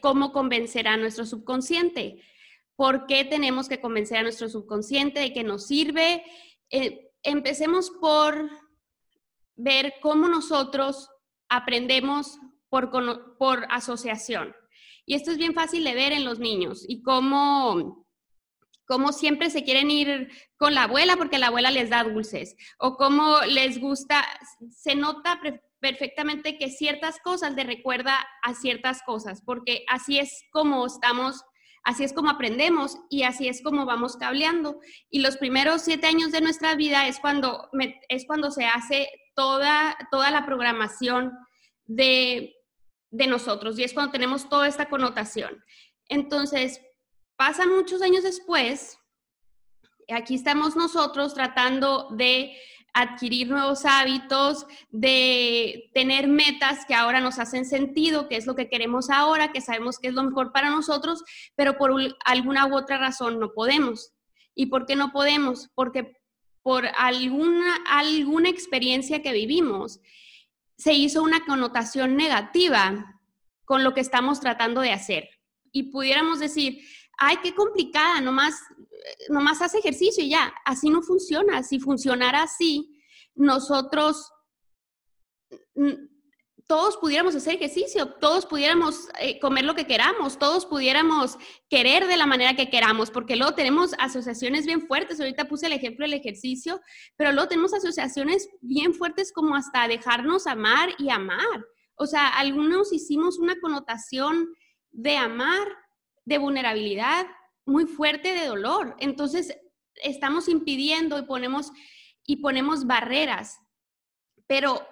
cómo convencer a nuestro subconsciente. ¿Por qué tenemos que convencer a nuestro subconsciente de que nos sirve? Eh, empecemos por ver cómo nosotros aprendemos por, por asociación. Y esto es bien fácil de ver en los niños y cómo, cómo siempre se quieren ir con la abuela porque la abuela les da dulces o cómo les gusta, se nota perfectamente que ciertas cosas le recuerda a ciertas cosas, porque así es como estamos, así es como aprendemos y así es como vamos cableando. Y los primeros siete años de nuestra vida es cuando, es cuando se hace toda, toda la programación de, de nosotros y es cuando tenemos toda esta connotación. Entonces, pasan muchos años después, aquí estamos nosotros tratando de adquirir nuevos hábitos, de tener metas que ahora nos hacen sentido, que es lo que queremos ahora, que sabemos que es lo mejor para nosotros, pero por alguna u otra razón no podemos. ¿Y por qué no podemos? Porque por alguna, alguna experiencia que vivimos se hizo una connotación negativa con lo que estamos tratando de hacer. Y pudiéramos decir, ay, qué complicada, nomás, nomás hace ejercicio y ya, así no funciona. Si funcionara así, nosotros todos pudiéramos hacer ejercicio, todos pudiéramos eh, comer lo que queramos, todos pudiéramos querer de la manera que queramos, porque luego tenemos asociaciones bien fuertes. Ahorita puse el ejemplo del ejercicio, pero luego tenemos asociaciones bien fuertes como hasta dejarnos amar y amar. O sea, algunos hicimos una connotación de amar de vulnerabilidad muy fuerte de dolor. Entonces, estamos impidiendo y ponemos, y ponemos barreras. Pero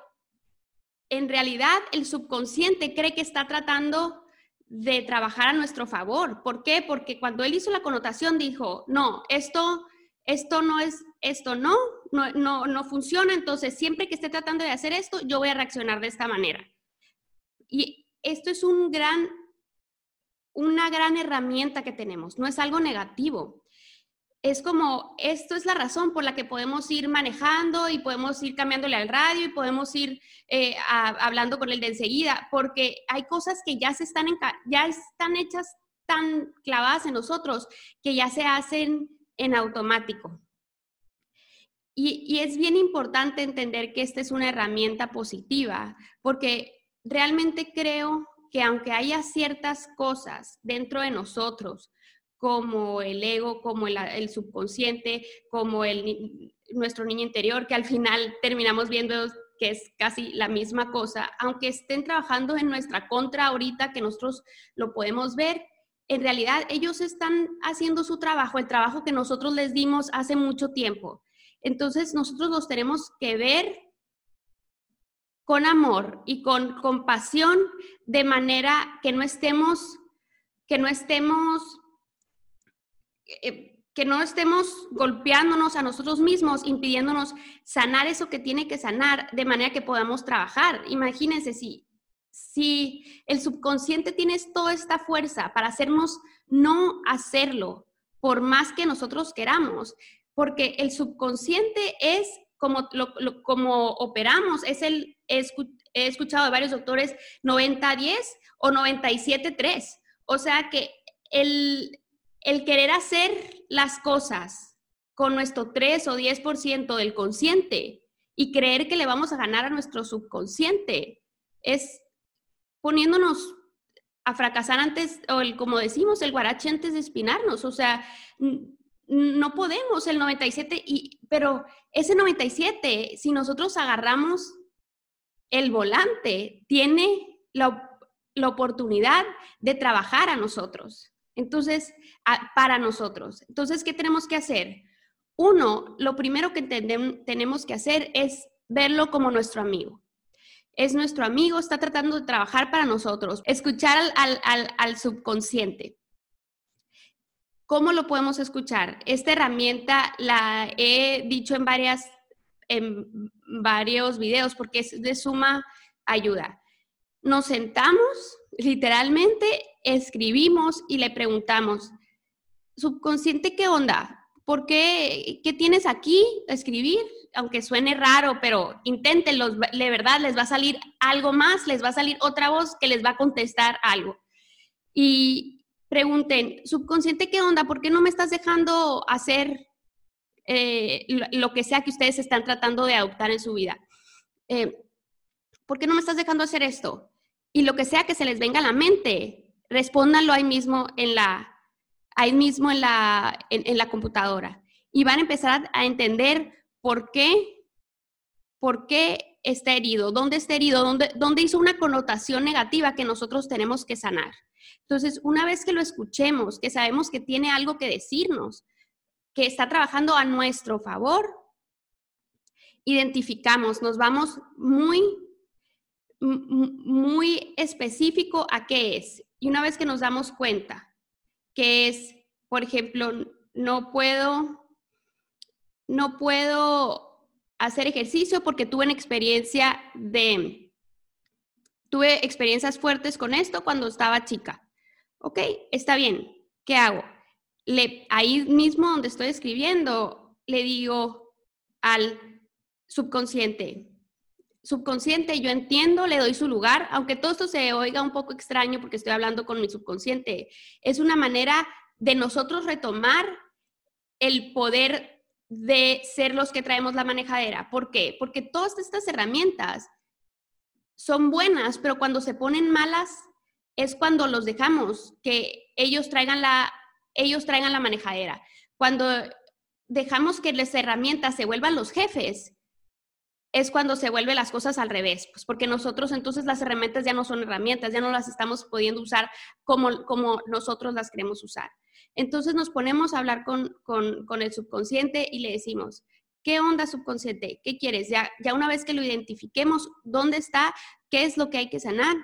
en realidad el subconsciente cree que está tratando de trabajar a nuestro favor. ¿Por qué? Porque cuando él hizo la connotación dijo, no, esto, esto no es, esto no, no, no, no funciona, entonces siempre que esté tratando de hacer esto, yo voy a reaccionar de esta manera. Y esto es un gran una gran herramienta que tenemos, no es algo negativo. Es como, esto es la razón por la que podemos ir manejando y podemos ir cambiándole al radio y podemos ir eh, hablando con él de enseguida, porque hay cosas que ya, se están, ya están hechas tan clavadas en nosotros que ya se hacen en automático. Y, y, es bien importante entender que esta es una herramienta positiva, porque realmente creo que aunque haya ciertas cosas dentro de nosotros, como el ego, como el, subconsciente, como el, nuestro niño interior, que al final terminamos viendo que es casi la misma cosa, aunque estén trabajando en nuestra contra ahorita, que nosotros lo podemos ver, en realidad ellos están haciendo su trabajo, el trabajo que nosotros les dimos hace mucho tiempo. Entonces nosotros los tenemos que ver con amor y con compasión, de manera que no estemos, que no estemos, eh, que no estemos golpeándonos a nosotros mismos, impidiéndonos sanar eso que tiene que sanar, de manera que podamos trabajar. Imagínense si, si el subconsciente tiene toda esta fuerza para hacernos no hacerlo, por más que nosotros queramos, porque el subconsciente es como, como operamos, es el he, escuchado de varios doctores 90-10 o 97-3. O sea que el, el querer hacer las cosas con nuestro 3 o 10% del consciente y creer que le vamos a ganar a nuestro subconsciente es poniéndonos a fracasar antes, o el, como decimos, el guarache antes de espinarnos. O sea, no podemos el 97, y, pero ese 97, si nosotros agarramos el volante tiene la, oportunidad de trabajar a nosotros. Entonces, para nosotros. Entonces, ¿qué tenemos que hacer? Uno, lo primero que tenemos que hacer es verlo como nuestro amigo. Es nuestro amigo, está tratando de trabajar para nosotros. Escuchar al subconsciente. ¿Cómo lo podemos escuchar? Esta herramienta la he dicho en varias en varios videos porque es de suma ayuda. Nos sentamos, literalmente escribimos y le preguntamos, subconsciente, ¿qué onda? ¿Por qué? ¿Qué tienes aquí? Escribir, aunque suene raro, pero inténtenlo, de verdad les va a salir algo más, les va a salir otra voz que les va a contestar algo. y pregunten, subconsciente, ¿qué onda? ¿Por qué no me estás dejando hacer eh, lo que sea que ustedes están tratando de adoptar en su vida? Eh, ¿Por qué no me estás dejando hacer esto? Y lo que sea que se les venga a la mente, respóndanlo ahí mismo en la, ahí mismo en la, en, la computadora. Y van a empezar a, entender por qué, por qué está herido, dónde está herido, dónde, dónde hizo una connotación negativa que nosotros tenemos que sanar. Entonces, una vez que lo escuchemos, que sabemos que tiene algo que decirnos, que está trabajando a nuestro favor, identificamos, nos vamos muy, muy específico a qué es. Y una vez que nos damos cuenta que es, por ejemplo, no puedo, no puedo hacer ejercicio porque tuve una experiencia de, tuve experiencias fuertes con esto cuando estaba chica. Ok, está bien, ¿qué hago? Ahí mismo donde estoy escribiendo, le digo al subconsciente, subconsciente, yo entiendo, le doy su lugar, aunque todo esto se oiga un poco extraño porque estoy hablando con mi subconsciente, es una manera de nosotros retomar el poder de ser los que traemos la manejadera. ¿Por qué? Porque todas estas herramientas son buenas, pero cuando se ponen malas es cuando los dejamos que ellos traigan la, ellos traigan la manejadera. Cuando dejamos que las herramientas se vuelvan los jefes, es cuando se vuelven las cosas al revés, pues porque nosotros entonces las herramientas ya no son herramientas, ya no las estamos pudiendo usar como, como nosotros las queremos usar. Entonces nos ponemos a hablar con, con, con el subconsciente y le decimos, ¿qué onda subconsciente? ¿Qué quieres? Ya, ya una vez que lo identifiquemos, ¿dónde está? ¿Qué es lo que hay que sanar?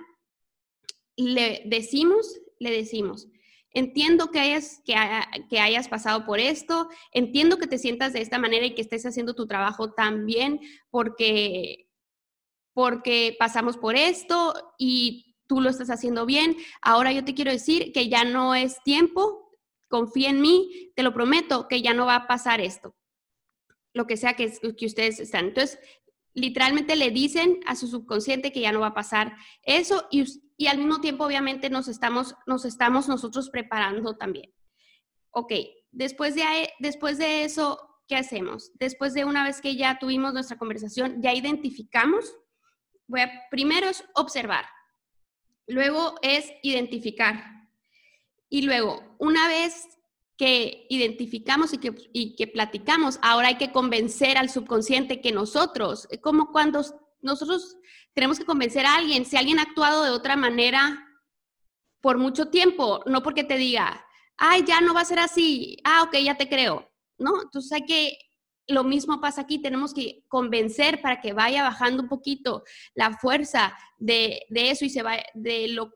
Le decimos, le decimos, entiendo que hayas, que, que, hayas pasado por esto, entiendo que te sientas de esta manera y que estés haciendo tu trabajo tan bien porque, porque pasamos por esto y tú lo estás haciendo bien. Ahora yo te quiero decir que ya no es tiempo, confía en mí, te lo prometo que ya no va a pasar esto, lo que sea que, que ustedes están. Entonces, literalmente le dicen a su subconsciente que ya no va a pasar eso y, y al mismo tiempo obviamente nos estamos, nos estamos nosotros preparando también. Ok, después de, después de eso, ¿qué hacemos? Después de una vez que ya tuvimos nuestra conversación, ya identificamos, voy a, primero es observar, luego es identificar y luego una vez que identificamos y que, y que platicamos, ahora hay que convencer al subconsciente que nosotros, como cuando nosotros tenemos que convencer a alguien, si alguien ha actuado de otra manera por mucho tiempo, no porque te diga, ay, ya no va a ser así, ah, ok, ya te creo, ¿no? Entonces hay que, lo mismo pasa aquí, tenemos que convencer para que vaya bajando un poquito la fuerza de, de eso y se va, de lo,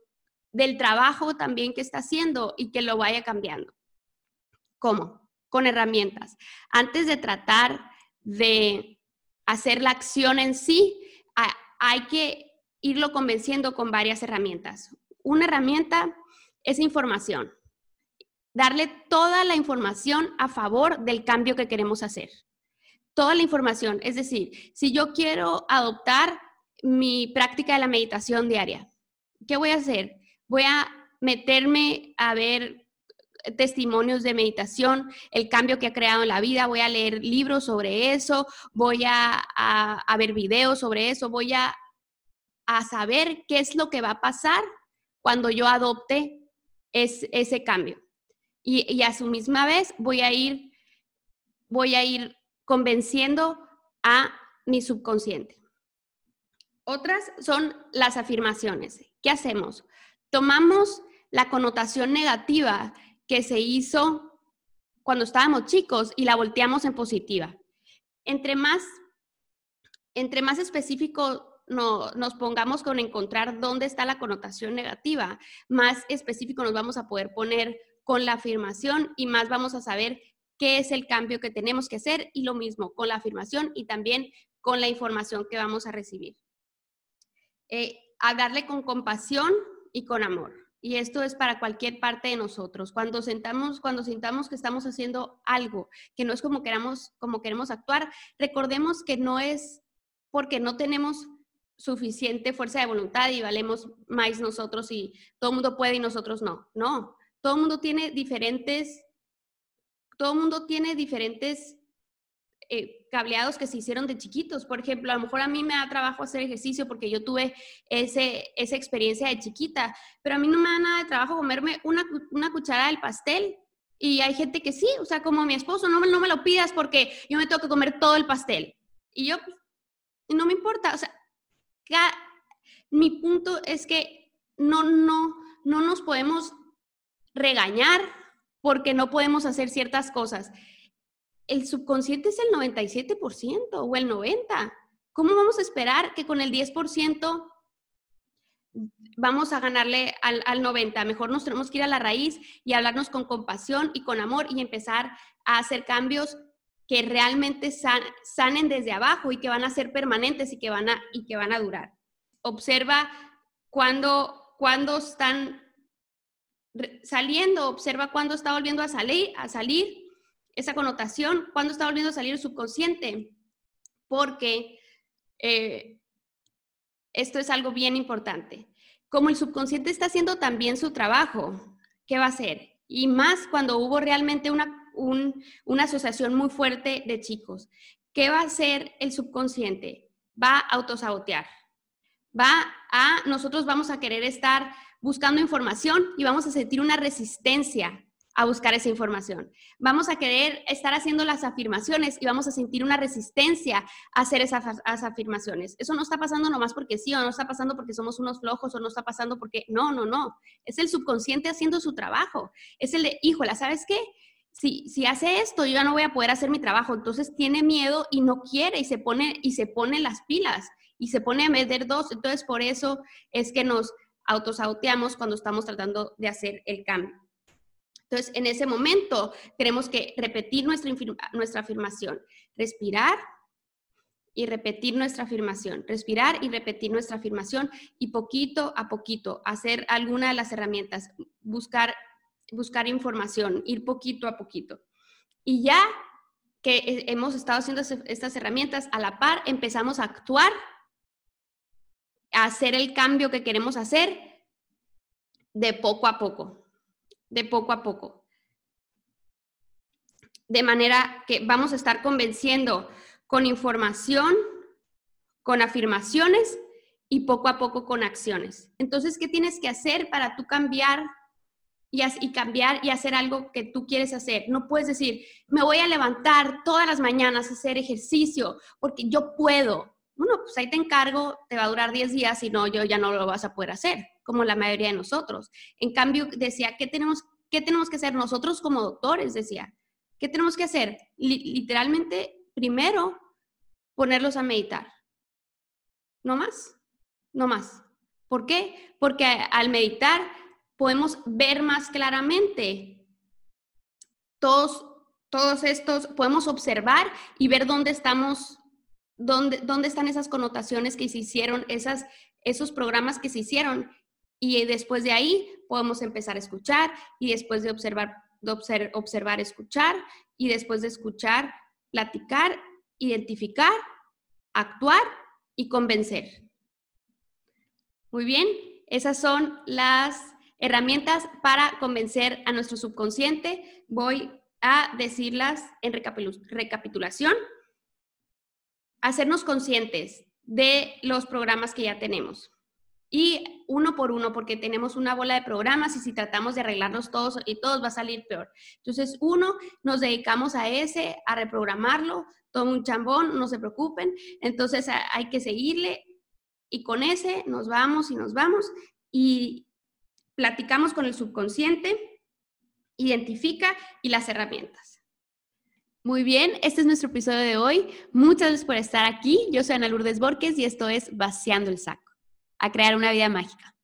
del trabajo también que está haciendo y que lo vaya cambiando. ¿Cómo? Con herramientas. Antes de tratar de hacer la acción en sí, hay que irlo convenciendo con varias herramientas. Una herramienta es información. Darle toda la información a favor del cambio que queremos hacer. Toda la información. Es decir, si yo quiero adoptar mi práctica de la meditación diaria, ¿qué voy a hacer? Voy a meterme a ver testimonios de meditación, el cambio que ha creado en la vida, voy a leer libros sobre eso, voy a, ver videos sobre eso, voy a, saber qué es lo que va a pasar cuando yo adopte ese cambio. Y, a su misma vez voy a ir, voy a ir convenciendo a mi subconsciente. Otras son las afirmaciones. ¿Qué hacemos? Tomamos la connotación negativa que se hizo cuando estábamos chicos y la volteamos en positiva. Entre más, entre más específico no, nos pongamos con encontrar dónde está la connotación negativa, más específico nos vamos a poder poner con la afirmación y más vamos a saber qué es el cambio que tenemos que hacer y lo mismo con la afirmación y también con la información que vamos a recibir. Eh, hablarle con compasión y con amor y esto es para cualquier parte de nosotros. Cuando sentamos, cuando sintamos que estamos haciendo algo que no es como queramos, como queremos actuar, recordemos que no es porque no tenemos suficiente fuerza de voluntad y valemos más nosotros y todo el mundo puede y nosotros no. No, todo el mundo tiene diferentes, todo el mundo tiene diferentes eh, cableados que se hicieron de chiquitos. Por ejemplo, a lo mejor a mí me da trabajo hacer ejercicio porque yo tuve ese, esa experiencia de chiquita, pero a mí no me da nada de trabajo comerme una, una cucharada del pastel. Y hay gente que sí, o sea, como mi esposo, no no me lo pidas porque yo me tengo que comer todo el pastel. Y yo, pues, no me importa, o sea, mi punto es que no, no, no nos podemos regañar porque no podemos hacer ciertas cosas. El subconsciente es el 97% o el 90%. ¿Cómo vamos a esperar que con el 10% vamos a ganarle al, al 90? Mejor nos tenemos que ir a la raíz y hablarnos con compasión y con amor y empezar a hacer cambios que realmente sanen desde abajo y que van a ser permanentes y que van a, y que van a durar. Observa cuando, cuando están saliendo, observa cuando está volviendo a salir, a salir esa connotación, cuando está volviendo a salir el subconsciente, porque eh, esto es algo bien importante. Como el subconsciente está haciendo también su trabajo, ¿qué va a hacer? Y más cuando hubo realmente una una asociación muy fuerte de chicos. ¿Qué va a hacer el subconsciente? Va a autosabotear. Va a, nosotros vamos a querer estar buscando información y vamos a sentir una resistencia a buscar esa información. Vamos a querer estar haciendo las afirmaciones y vamos a sentir una resistencia a hacer esas, afirmaciones. Eso no está pasando nomás porque sí, o no está pasando porque somos unos flojos, o no está pasando porque no, no, no. Es el subconsciente haciendo su trabajo. Es el de, híjola, ¿sabes qué? si, hace esto, yo ya no voy a poder hacer mi trabajo. Entonces tiene miedo y no quiere y se pone, y se pone las pilas y se pone a meter dos. Entonces por eso es que nos autosauteamos cuando estamos tratando de hacer el cambio. Entonces, en ese momento tenemos que repetir nuestra, nuestra afirmación, respirar y repetir nuestra afirmación, respirar y repetir nuestra afirmación y poquito a poquito hacer alguna de las herramientas, buscar buscar información, ir poquito a poquito. Y ya que hemos estado haciendo estas herramientas, a la par empezamos a actuar, a hacer el cambio que queremos hacer de poco a poco, de poco a poco. De manera que vamos a estar convenciendo con información, con afirmaciones y poco a poco con acciones. Entonces, ¿qué tienes que hacer para tú cambiar y, cambiar y hacer algo que tú quieres hacer. No puedes decir, me voy a levantar todas las mañanas a hacer ejercicio porque yo puedo. Bueno, pues ahí te encargo, te va a durar 10 días y no, yo ya no lo vas a poder hacer, como la mayoría de nosotros. En cambio, decía, ¿qué tenemos, qué tenemos que hacer nosotros como doctores? Decía, ¿qué tenemos que hacer? literalmente, primero, ponerlos a meditar. No más, no más. ¿Por qué? Porque al meditar podemos ver más claramente todos, todos estos, podemos observar y ver dónde estamos, dónde, dónde están esas connotaciones que se hicieron, esas, esos programas que se hicieron. Y después de ahí podemos empezar a escuchar y después de observar, observar, escuchar y después de escuchar, platicar, identificar, actuar y convencer. Muy bien, esas son las Herramientas para convencer a nuestro subconsciente. Voy a decirlas en recapitulación. Hacernos conscientes de los programas que ya tenemos. Y uno por uno, porque tenemos una bola de programas y si tratamos de arreglarlos todos y todos va a salir peor. Entonces, uno, nos dedicamos a ese, a reprogramarlo, todo un chambón, no se preocupen. Entonces, hay que seguirle y con ese nos vamos y nos vamos. Y platicamos con el subconsciente, identifica y las herramientas. Muy bien, este es nuestro episodio de hoy. Muchas gracias por estar aquí. Yo soy Ana Lourdes Borges y esto es Vaciando el Saco, a crear una vida mágica.